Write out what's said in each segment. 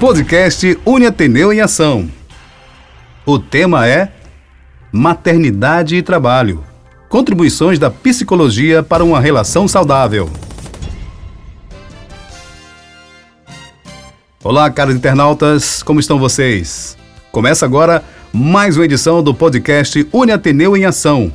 podcast Uni Ateneu em Ação. O tema é Maternidade e Trabalho. Contribuições da psicologia para uma relação saudável. Olá, caros internautas, como estão vocês? Começa agora mais uma edição do podcast Uni Ateneu em Ação,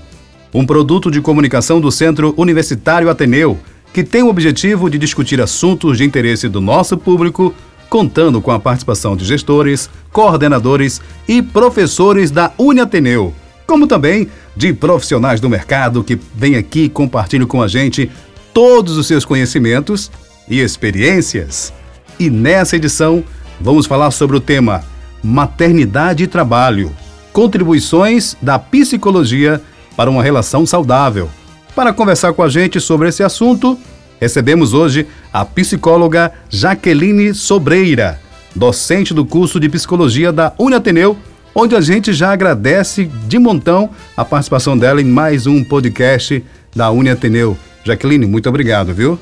um produto de comunicação do Centro Universitário Ateneu, que tem o objetivo de discutir assuntos de interesse do nosso público contando com a participação de gestores, coordenadores e professores da Uniateneu, como também de profissionais do mercado que vêm aqui e compartilham com a gente todos os seus conhecimentos e experiências. E nessa edição, vamos falar sobre o tema Maternidade e Trabalho contribuições da psicologia para uma relação saudável. Para conversar com a gente sobre esse assunto, Recebemos hoje a psicóloga Jaqueline Sobreira, docente do curso de psicologia da Uniateneu, onde a gente já agradece de montão a participação dela em mais um podcast da Uniateneu. Jaqueline, muito obrigado, viu?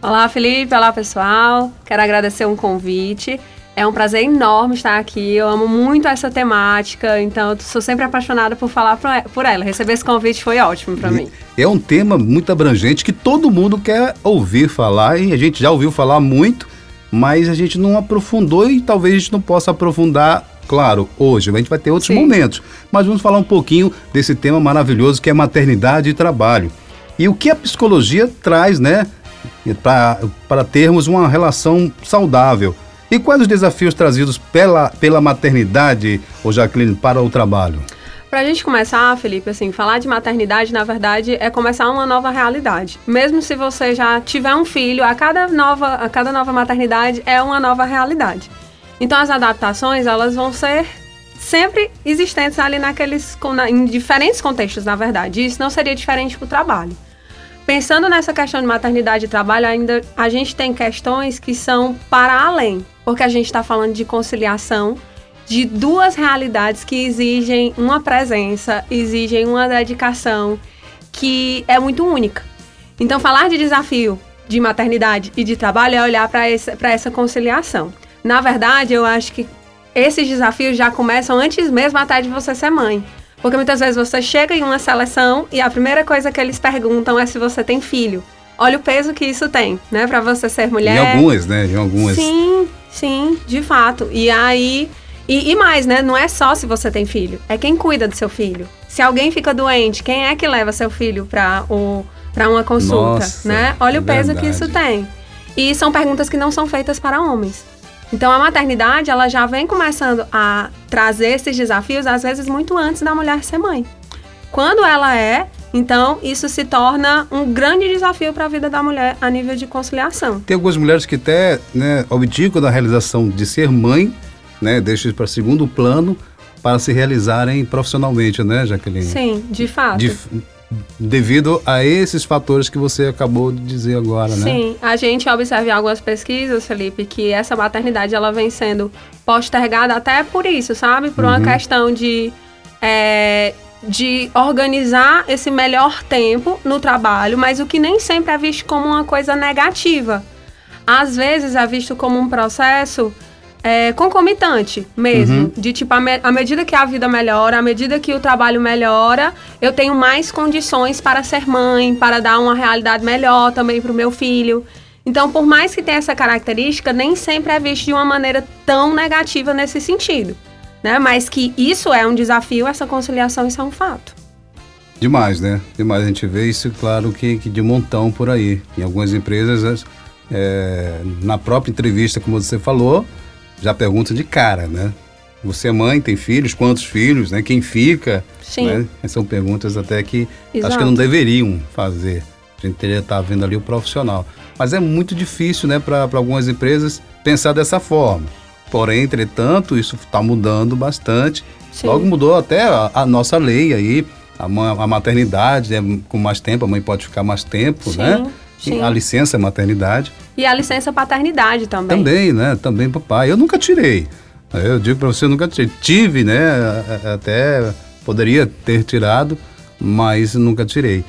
Olá, Felipe. Olá, pessoal. Quero agradecer um convite. É um prazer enorme estar aqui. Eu amo muito essa temática, então eu sou sempre apaixonada por falar por ela. Receber esse convite foi ótimo para mim. É um tema muito abrangente que todo mundo quer ouvir falar e a gente já ouviu falar muito, mas a gente não aprofundou e talvez a gente não possa aprofundar claro, hoje. A gente vai ter outros Sim. momentos, mas vamos falar um pouquinho desse tema maravilhoso que é maternidade e trabalho. E o que a psicologia traz, né, para termos uma relação saudável e quais os desafios trazidos pela, pela maternidade, ou Jacqueline, para o trabalho? Para a gente começar, Felipe, assim, falar de maternidade, na verdade, é começar uma nova realidade. Mesmo se você já tiver um filho, a cada nova, a cada nova maternidade é uma nova realidade. Então, as adaptações, elas vão ser sempre existentes ali naqueles, em diferentes contextos, na verdade. Isso não seria diferente para o trabalho. Pensando nessa questão de maternidade e trabalho, ainda a gente tem questões que são para além porque a gente está falando de conciliação de duas realidades que exigem uma presença, exigem uma dedicação que é muito única. Então, falar de desafio de maternidade e de trabalho é olhar para essa, essa conciliação. Na verdade, eu acho que esses desafios já começam antes mesmo até de você ser mãe. Porque muitas vezes você chega em uma seleção e a primeira coisa que eles perguntam é se você tem filho. Olha o peso que isso tem, né, para você ser mulher. Em algumas, né? Em algumas. Sim, sim, de fato. E aí. E, e, mais, né? Não é só se você tem filho, é quem cuida do seu filho. Se alguém fica doente, quem é que leva seu filho para para uma consulta, Nossa, né? Olha é o peso verdade. que isso tem. E são perguntas que não são feitas para homens. Então a maternidade, ela já vem começando a trazer esses desafios às vezes muito antes da mulher ser mãe. Quando ela é, então, isso se torna um grande desafio para a vida da mulher a nível de conciliação. Tem algumas mulheres que até né, abdicam da realização de ser mãe, né, deixam para segundo plano para se realizarem profissionalmente, né, Jaqueline? Sim, de fato. De, devido a esses fatores que você acabou de dizer agora, né? Sim, a gente observa em algumas pesquisas, Felipe, que essa maternidade ela vem sendo postergada até por isso, sabe? Por uhum. uma questão de é, de organizar esse melhor tempo no trabalho, mas o que nem sempre é visto como uma coisa negativa. Às vezes é visto como um processo é, concomitante mesmo. Uhum. De tipo, à medida que a vida melhora, à medida que o trabalho melhora, eu tenho mais condições para ser mãe, para dar uma realidade melhor também para o meu filho. Então, por mais que tenha essa característica, nem sempre é visto de uma maneira tão negativa nesse sentido né? Mas que isso é um desafio, essa conciliação, isso é um fato. Demais, né? Demais. A gente vê isso, claro, que, que de montão por aí. Em algumas empresas, é, na própria entrevista, como você falou, já pergunta de cara, né? Você é mãe, tem filhos, quantos filhos, né? Quem fica? Sim. Né? São perguntas até que Exato. acho que não deveriam fazer. A gente teria estar vendo ali o profissional. Mas é muito difícil, né, para algumas empresas pensar dessa forma. Porém, entretanto, isso está mudando bastante. Sim. Logo mudou até a, a, nossa lei aí, a, a maternidade, é, com mais tempo, a mãe pode ficar mais tempo, sim, né? Sim. A licença maternidade. E a licença paternidade também. Também, né? Também papai. Eu nunca tirei. Eu digo para você, eu nunca tirei. Tive, né? Até poderia ter tirado, mas nunca tirei.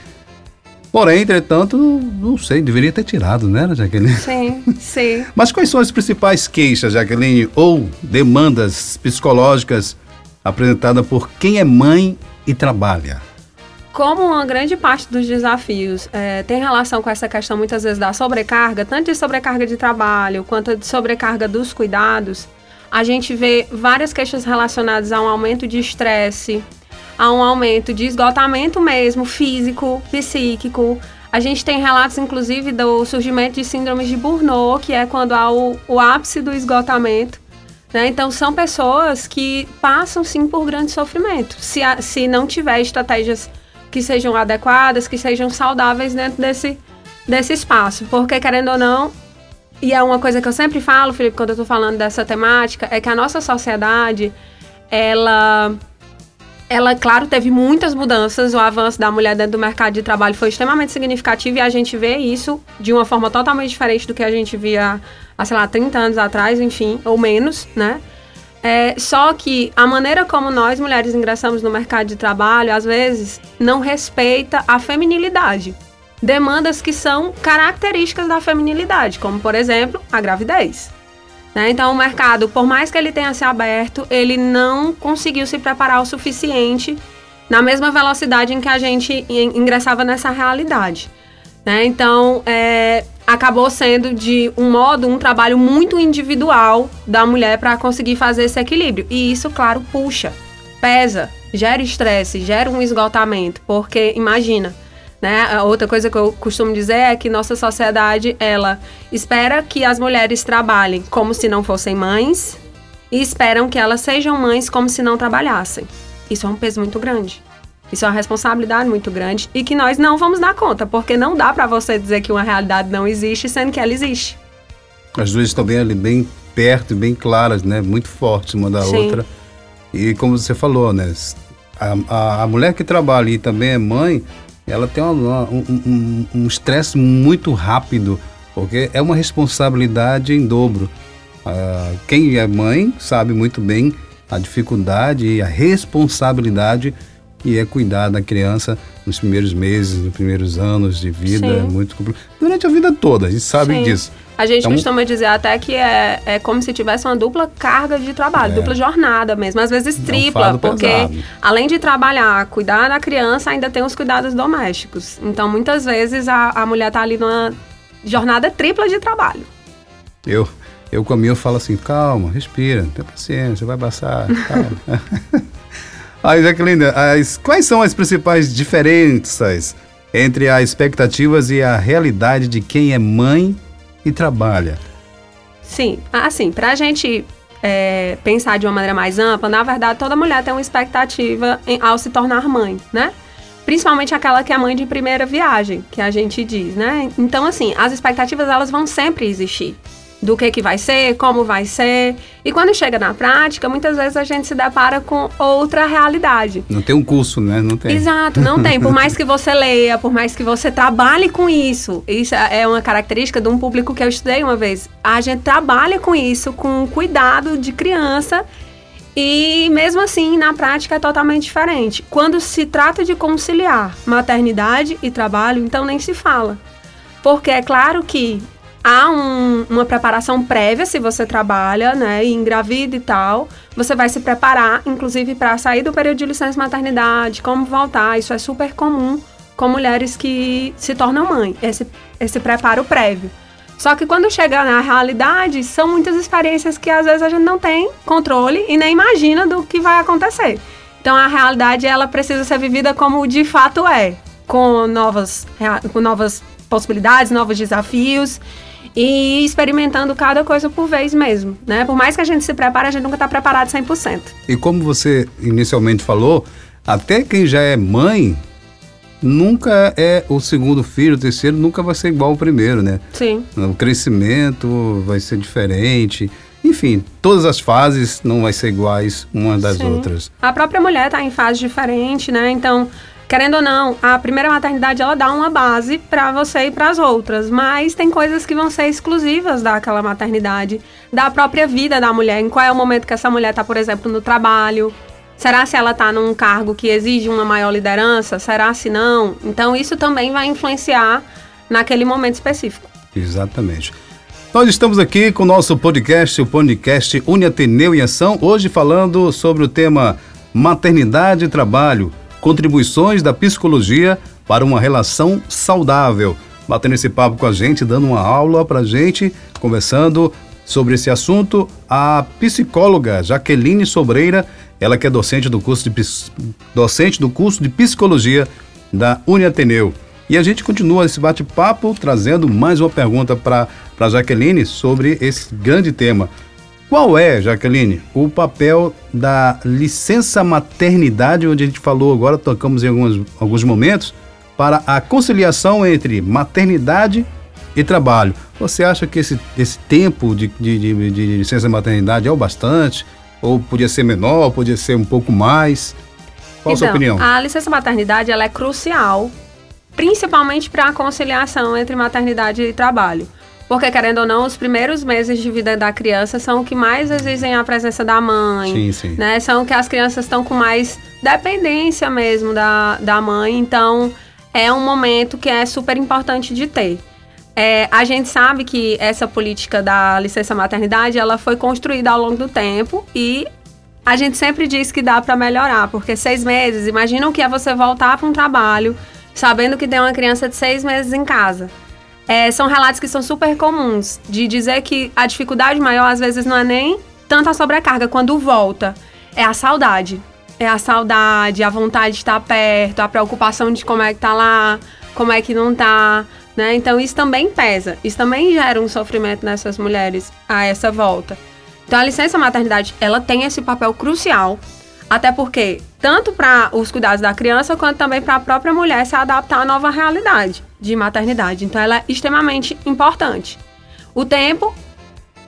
Porém, entretanto, não sei, deveria ter tirado, né, Jaqueline? Sim, sim. Mas quais são as principais queixas, Jaqueline, ou demandas psicológicas apresentadas por quem é mãe e trabalha? Como uma grande parte dos desafios é, tem relação com essa questão muitas vezes da sobrecarga, tanto de sobrecarga de trabalho quanto de sobrecarga dos cuidados, a gente vê várias queixas relacionadas a um aumento de estresse, a um aumento de esgotamento mesmo, físico, psíquico. A gente tem relatos, inclusive, do surgimento de síndromes de Burnout, que é quando há o, o ápice do esgotamento. Né? Então, são pessoas que passam, sim, por grande sofrimento. Se, a, se não tiver estratégias que sejam adequadas, que sejam saudáveis dentro desse, desse espaço. Porque, querendo ou não, e é uma coisa que eu sempre falo, Felipe, quando eu estou falando dessa temática, é que a nossa sociedade, ela ela, claro, teve muitas mudanças. O avanço da mulher dentro do mercado de trabalho foi extremamente significativo e a gente vê isso de uma forma totalmente diferente do que a gente via há, sei lá, 30 anos atrás, enfim, ou menos, né? É, só que a maneira como nós mulheres ingressamos no mercado de trabalho, às vezes, não respeita a feminilidade. Demandas que são características da feminilidade, como, por exemplo, a gravidez. Né? Então, o mercado, por mais que ele tenha se aberto, ele não conseguiu se preparar o suficiente na mesma velocidade em que a gente ingressava nessa realidade. Né? Então, é, acabou sendo de um modo um trabalho muito individual da mulher para conseguir fazer esse equilíbrio. E isso, claro, puxa, pesa, gera estresse, gera um esgotamento, porque imagina né? A outra coisa que eu costumo dizer é que nossa sociedade ela espera que as mulheres trabalhem como se não fossem mães e esperam que elas sejam mães como se não trabalhassem. Isso é um peso muito grande. Isso é uma responsabilidade muito grande e que nós não vamos dar conta, porque não dá para você dizer que uma realidade não existe sendo que ela existe. As duas estão bem ali, bem perto, bem claras, né? Muito fortes uma da Sim. outra. E como você falou, né? A, a, a mulher que trabalha e também é mãe, ela tem uma, um estresse um, um muito rápido, porque é uma responsabilidade em dobro. Uh, quem é mãe sabe muito bem a dificuldade e a responsabilidade que é cuidar da criança nos primeiros meses, nos primeiros anos de vida, Sim. é muito complicado. Durante a vida toda, a gente sabe Sim. disso. A gente então, costuma dizer até que é, é como se tivesse uma dupla carga de trabalho, é. dupla jornada mesmo, às vezes tripla, porque pesado. além de trabalhar, cuidar da criança, ainda tem os cuidados domésticos. Então, muitas vezes a, a mulher está ali numa jornada tripla de trabalho. Eu, eu com a minha eu falo assim, calma, respira, tenha paciência, vai passar, calma. Aí, Jaqueline, as, quais são as principais diferenças entre as expectativas e a realidade de quem é mãe e trabalha? Sim, assim, para a gente é, pensar de uma maneira mais ampla, na verdade, toda mulher tem uma expectativa em, ao se tornar mãe, né? Principalmente aquela que é mãe de primeira viagem, que a gente diz, né? Então, assim, as expectativas elas vão sempre existir do que, que vai ser, como vai ser. E quando chega na prática, muitas vezes a gente se depara com outra realidade. Não tem um curso, né? Não tem. Exato, não tem. Por mais que você leia, por mais que você trabalhe com isso, isso é uma característica de um público que eu estudei uma vez. A gente trabalha com isso, com cuidado de criança. E mesmo assim, na prática é totalmente diferente. Quando se trata de conciliar maternidade e trabalho, então nem se fala. Porque é claro que há um, uma preparação prévia se você trabalha, né, e engravida e tal. Você vai se preparar, inclusive, para sair do período de licença maternidade, como voltar. Isso é super comum com mulheres que se tornam mãe, esse, esse preparo prévio. Só que quando chega na realidade, são muitas experiências que às vezes a gente não tem controle e nem imagina do que vai acontecer. Então a realidade ela precisa ser vivida como de fato é, com novas, com novas possibilidades, novos desafios e experimentando cada coisa por vez mesmo, né? Por mais que a gente se prepare, a gente nunca está preparado 100%. E como você inicialmente falou, até quem já é mãe nunca é o segundo filho, o terceiro nunca vai ser igual ao primeiro, né? Sim. O crescimento vai ser diferente. Enfim, todas as fases não vai ser iguais uma das Sim. outras. A própria mulher está em fase diferente, né? Então, querendo ou não, a primeira maternidade ela dá uma base para você e para as outras, mas tem coisas que vão ser exclusivas daquela maternidade, da própria vida da mulher, em qual é o momento que essa mulher está, por exemplo, no trabalho, Será se ela está num cargo que exige uma maior liderança? Será se não? Então isso também vai influenciar naquele momento específico. Exatamente. Nós estamos aqui com o nosso podcast, o podcast Uniateneu em Ação, hoje falando sobre o tema maternidade e trabalho, contribuições da psicologia para uma relação saudável. Batendo esse papo com a gente, dando uma aula para a gente, conversando sobre esse assunto, a psicóloga Jaqueline Sobreira, ela que é docente do curso de, docente do curso de psicologia da Uniateneu. E a gente continua esse bate-papo trazendo mais uma pergunta para Jaqueline sobre esse grande tema. Qual é, Jaqueline, o papel da licença maternidade, onde a gente falou agora, tocamos em alguns, alguns momentos, para a conciliação entre maternidade e trabalho? Você acha que esse, esse tempo de, de, de, de licença maternidade é o bastante? Ou podia ser menor, podia ser um pouco mais? Qual então, a sua então, opinião? A licença maternidade ela é crucial principalmente para a conciliação entre maternidade e trabalho. Porque, querendo ou não, os primeiros meses de vida da criança são o que mais exigem a presença da mãe. Sim, sim. Né? São que as crianças estão com mais dependência mesmo da, da mãe. Então, é um momento que é super importante de ter. É, a gente sabe que essa política da licença maternidade, ela foi construída ao longo do tempo e a gente sempre diz que dá para melhorar, porque seis meses, imagina o que é você voltar para um trabalho sabendo que tem uma criança de seis meses em casa. É, são relatos que são super comuns, de dizer que a dificuldade maior às vezes não é nem tanto a sobrecarga, quando volta, é a saudade. É a saudade, a vontade de estar perto, a preocupação de como é que tá lá, como é que não tá, né? Então isso também pesa, isso também gera um sofrimento nessas mulheres a essa volta. Então a licença maternidade, ela tem esse papel crucial até porque, tanto para os cuidados da criança, quanto também para a própria mulher se adaptar à nova realidade de maternidade. Então, ela é extremamente importante. O tempo,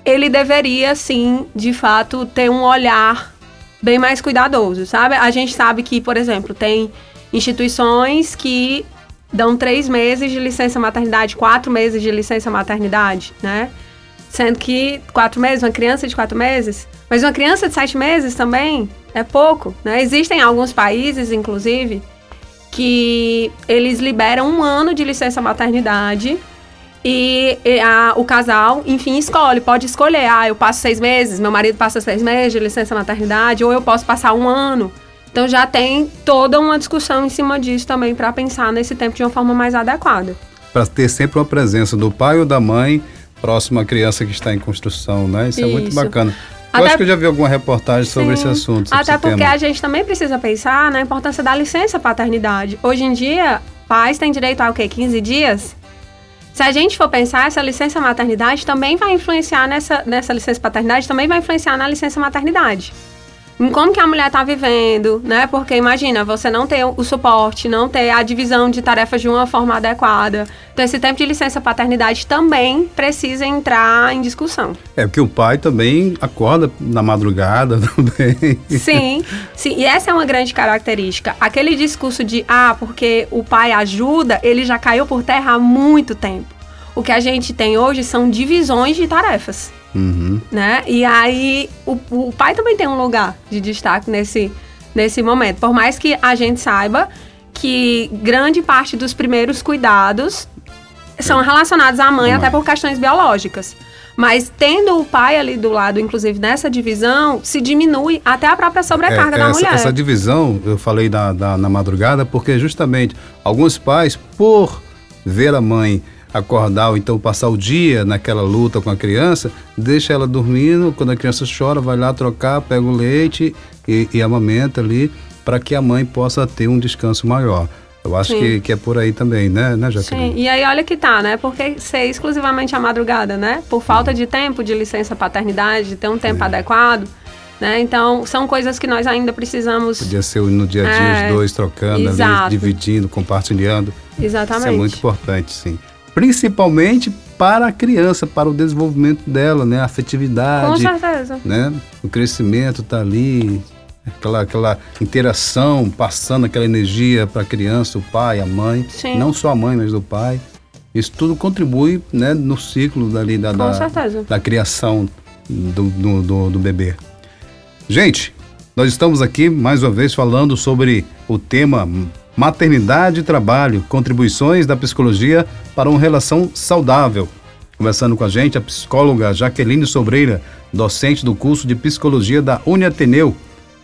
ele deveria, sim, de fato, ter um olhar bem mais cuidadoso, sabe? A gente sabe que, por exemplo, tem instituições que dão três meses de licença maternidade, quatro meses de licença maternidade, né? Sendo que quatro meses, uma criança de quatro meses, mas uma criança de sete meses também é pouco, né? Existem alguns países, inclusive, que eles liberam um ano de licença maternidade e, a, o casal, enfim, escolhe, pode escolher. Ah, eu passo seis meses, meu marido passa seis meses de licença maternidade, ou eu posso passar um ano. Então já tem toda uma discussão em cima disso também para pensar nesse tempo de uma forma mais adequada. Para ter sempre uma presença do pai ou da mãe próximo à criança que está em construção, né? Isso, Isso. é muito bacana. Eu acho que eu já vi alguma reportagem Sim. sobre esse assunto. Sobre Até esse porque tema. a gente também precisa pensar na importância da licença paternidade. Hoje em dia, pais têm direito a o quê? 15 dias? Se a gente for pensar, essa licença maternidade também vai influenciar nessa, nessa licença paternidade, também vai influenciar na licença maternidade em como que a mulher está vivendo, né? Porque imagina, você não ter o suporte, não ter a divisão de tarefas de uma forma adequada. Então esse tempo de licença paternidade também precisa entrar em discussão. É porque o pai também acorda na madrugada também. Sim, sim. E essa é uma grande característica. Aquele discurso de ah, porque o pai ajuda, ele já caiu por terra há muito tempo. O que a gente tem hoje são divisões de tarefas. Uhum. Né? E aí o, o pai também tem um lugar de destaque nesse, nesse momento. Por mais que a gente saiba que grande parte dos primeiros cuidados são relacionados à mãe, até por questões biológicas. Mas tendo o pai ali do lado, inclusive nessa divisão, se diminui até a própria sobrecarga é, da essa, mulher. Essa divisão, eu falei da, da, na madrugada, porque justamente alguns pais, por ver a mãe acordar ou então passar o dia naquela luta com a criança, deixa ela dormindo, quando a criança chora, vai lá trocar, pega o leite e, e amamenta ali, para que a mãe possa ter um descanso maior. Eu acho que, que é por aí também, né, né Jaqueline? Sim, e aí olha que tá, né? Porque ser exclusivamente a madrugada, né? Por falta de tempo de licença paternidade, de ter um tempo Sim. adequado, né? Então, são coisas que nós ainda precisamos... Podia ser no dia a dia é, os dois trocando ali, dividindo, compartilhando. Exatamente. Isso é muito importante, sim principalmente para a criança, para o desenvolvimento dela, né? A afetividade. Com certeza. Né? O crescimento está ali, aquela, aquela interação, passando aquela energia para a criança, o pai, a mãe. Sim. Não só a mãe, mas do pai. Isso tudo contribui né, no ciclo dali da, da, da criação do, do, do, do bebê. Gente, Nós estamos aqui mais uma vez falando sobre o tema maternidade e trabalho, contribuições da psicologia para uma relação saudável. Conversando com a gente a psicóloga Jaqueline Sobreira, docente do curso de psicologia da Uniateneu,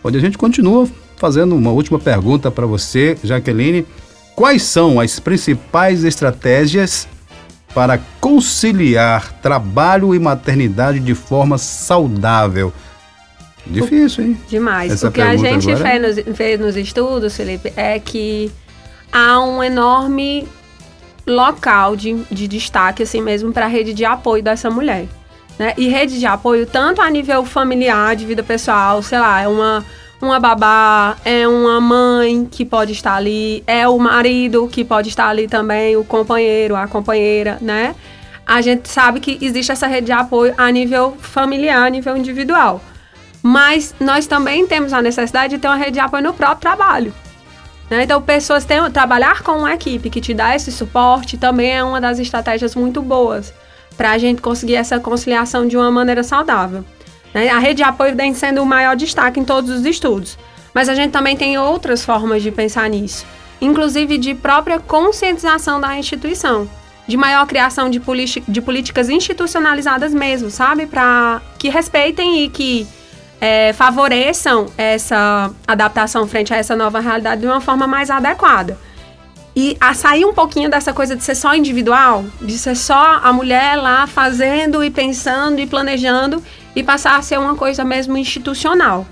onde a gente continua fazendo uma última pergunta para você, Jaqueline. Quais são as principais estratégias para conciliar trabalho e maternidade de forma saudável? Difícil, hein? Demais. Essa o que a gente agora... vê, nos, vê nos estudos, Felipe, é que há um enorme local de, de destaque, assim mesmo, para a rede de apoio dessa mulher. Né? E rede de apoio, tanto a nível familiar, de vida pessoal, sei lá, é uma, uma babá, é uma mãe que pode estar ali, é o marido que pode estar ali também, o companheiro, a companheira, né? A gente sabe que existe essa rede de apoio a nível familiar, a nível individual. Mas nós também temos a necessidade de ter uma rede de apoio no próprio trabalho. Né? Então, pessoas têm, trabalhar com uma equipe que te dá esse suporte também é uma das estratégias muito boas para a gente conseguir essa conciliação de uma maneira saudável. Né? A rede de apoio vem sendo o maior destaque em todos os estudos, mas a gente também tem outras formas de pensar nisso, inclusive de própria conscientização da instituição, de maior criação de, de políticas institucionalizadas mesmo, sabe? Para que respeitem e que é, favoreçam essa adaptação frente a essa nova realidade de uma forma mais adequada. E a sair um pouquinho dessa coisa de ser só individual, de ser só a mulher lá fazendo e pensando e planejando e passar a ser uma coisa mesmo institucional.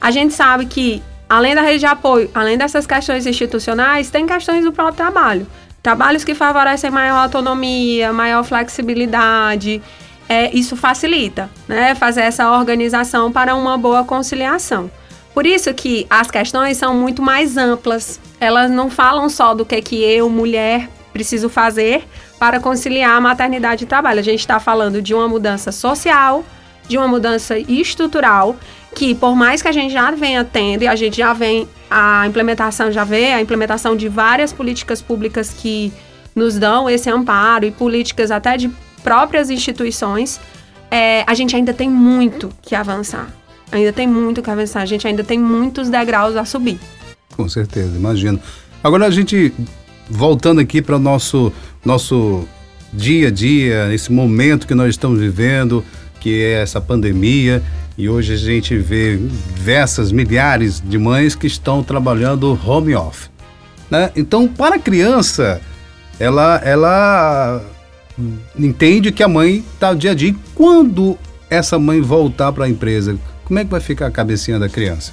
A gente sabe que, além da rede de apoio, além dessas questões institucionais, tem questões do próprio trabalho. Trabalhos que favorecem maior autonomia, maior flexibilidade, é, isso facilita, né? Fazer essa organização para uma boa conciliação. Por isso que as questões são muito mais amplas. Elas não falam só do que, que eu, mulher, preciso fazer para conciliar a maternidade e trabalho. A gente está falando de uma mudança social, de uma mudança estrutural, que por mais que a gente já venha tendo, e a gente já vem, a implementação já vê, a implementação de várias políticas públicas que nos dão esse amparo e políticas até de próprias instituições, é, a gente ainda tem muito que avançar. Ainda tem muito que avançar. A gente ainda tem muitos degraus a subir. Com certeza, imagino. Agora a gente voltando aqui para o nosso, nosso dia a dia, esse momento que nós estamos vivendo, que é essa pandemia, e hoje a gente vê diversas milhares de mães que estão trabalhando home office. Né? Então, para a criança, ela, ela entende que a mãe está dia a dia. E quando essa mãe voltar para a empresa, como é que vai ficar a cabecinha da criança?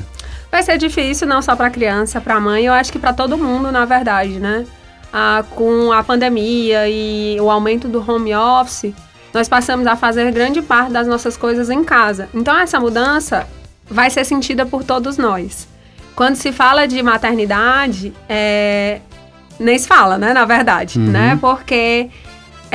Vai ser difícil não só para a criança, para a mãe, eu acho que para todo mundo, na verdade, né? Ah, com a pandemia e o aumento do home office, nós passamos a fazer grande parte das nossas coisas em casa. Então essa mudança vai ser sentida por todos nós. Quando se fala de maternidade, é... nem se fala, né? Na verdade, uhum. né? Porque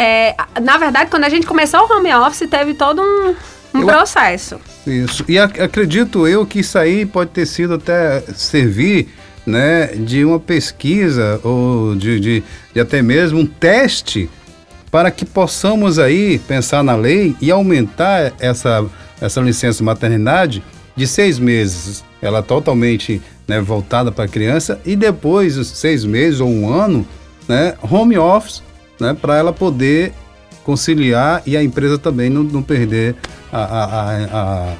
é, na verdade, quando a gente começou o home office, teve todo um, um eu, processo. Isso. E ac acredito eu que isso aí pode ter sido até servir né, de uma pesquisa ou de, de, de até mesmo um teste para que possamos aí pensar na lei e aumentar essa, essa licença maternidade de seis meses, ela totalmente né, voltada para a criança, e depois, seis meses ou um ano, né, home office né, para ela poder conciliar e a empresa também não, não perder a, a, a,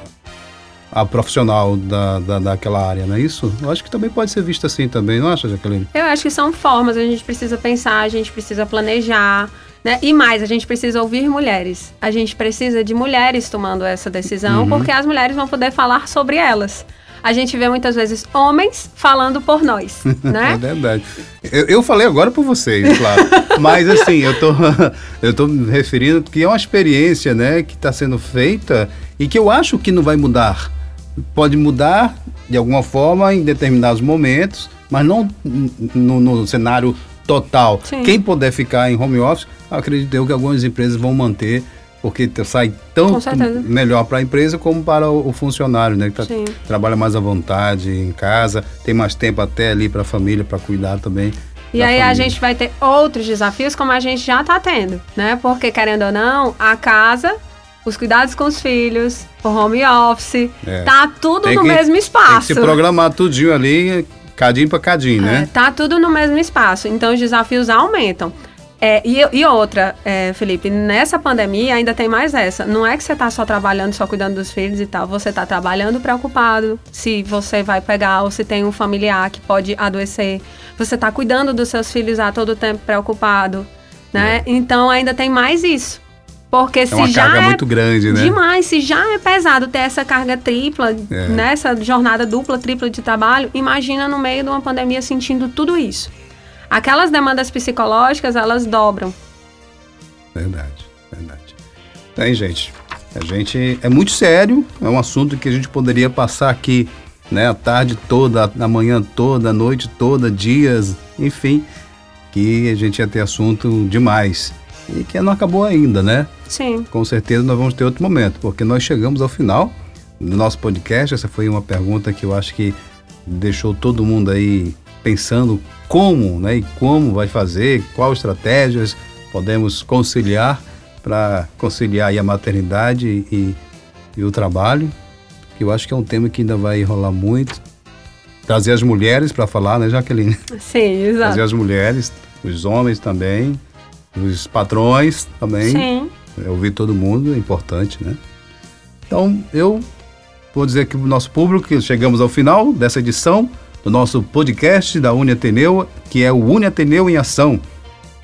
a profissional da, da, daquela área, não é isso? Eu acho que também pode ser visto assim também, não acha, Jaqueline? Eu acho que são formas, a gente precisa pensar, a gente precisa planejar, né? E mais, a gente precisa ouvir mulheres. A gente precisa de mulheres tomando essa decisão, uhum. porque as mulheres vão poder falar sobre elas a gente vê muitas vezes homens falando por nós, né? é verdade. Eu, eu, falei agora por vocês, claro. Mas assim, eu tô, eu tô me referindo que é uma experiência, né, que está sendo feita e que eu acho que não vai mudar. Pode mudar de alguma forma em determinados momentos, mas não no, no cenário total. Sim. Quem puder ficar em home office, acredito eu que algumas empresas vão manter porque sai tão melhor para a empresa como para o, funcionário, né? Que tá, trabalha mais à vontade em casa, tem mais tempo até ali para a família, para cuidar também. E aí família. a gente vai ter outros desafios como a gente já está tendo, né? Porque querendo ou não, a casa, os cuidados com os filhos, o home office, é. tá tudo tem no que, mesmo espaço. Tem que se programar tudinho ali, cadinho para cadinho, né? É, tá tudo no mesmo espaço, então os desafios aumentam. É, e, e, outra, é, Felipe, nessa pandemia ainda tem mais essa. Não é que você está só trabalhando, só cuidando dos filhos e tal. Você está trabalhando preocupado se você vai pegar ou se tem um familiar que pode adoecer. Você está cuidando dos seus filhos a todo tempo preocupado, né? É. Então ainda tem mais isso. Porque é se uma já carga é muito grande, né? Demais, se já é pesado ter essa carga tripla, é. nessa jornada dupla, tripla de trabalho, imagina no meio de uma pandemia sentindo tudo isso. Aquelas demandas psicológicas, elas dobram. Verdade, verdade. Tem, gente. A gente é muito sério, é um assunto que a gente poderia passar aqui, né, a tarde toda, a manhã toda, a noite toda, dias, enfim, que a gente ia ter assunto demais e que não acabou ainda, né? Sim. Com certeza nós vamos ter outro momento, porque nós chegamos ao final do nosso podcast. Essa foi uma pergunta que eu acho que deixou todo mundo aí pensando como, né, e como vai fazer, quais estratégias podemos conciliar para conciliar a maternidade e, e o trabalho. Eu acho que é um tema que ainda vai rolar muito. Trazer as mulheres para falar, né, Jaqueline? Sim, exato. Trazer as mulheres, os homens também, os patrões também. Sim. Ouvir todo mundo é importante, né? Então, eu vou dizer que o nosso público, chegamos ao final dessa edição do nosso podcast da Uni Ateneu, que é o Uni Ateneu em Ação.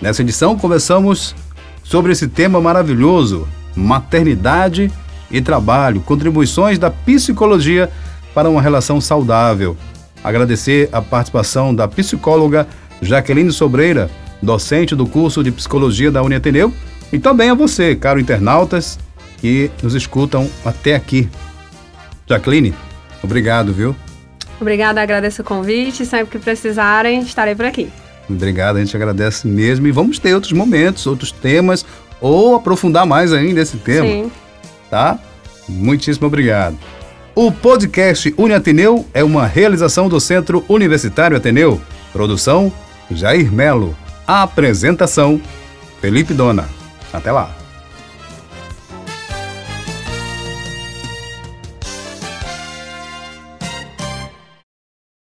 Nessa edição conversamos sobre esse tema maravilhoso, maternidade e trabalho, contribuições da psicologia para uma relação saudável. Agradecer a participação da psicóloga Jaqueline Sobreira, docente do curso de psicologia da Uni Ateneu, e também a você, caro internautas, que nos escutam até aqui. Jaqueline, obrigado, viu? Obrigada, agradeço o convite. Sempre que precisarem, estarei por aqui. Obrigado, a gente agradece mesmo. E vamos ter outros momentos, outros temas, ou aprofundar mais ainda esse tema. Sim. Tá? Muitíssimo obrigado. O podcast UniAteneu é uma realização do Centro Universitário Ateneu. Produção: Jair Melo. Apresentação: Felipe Dona. Até lá.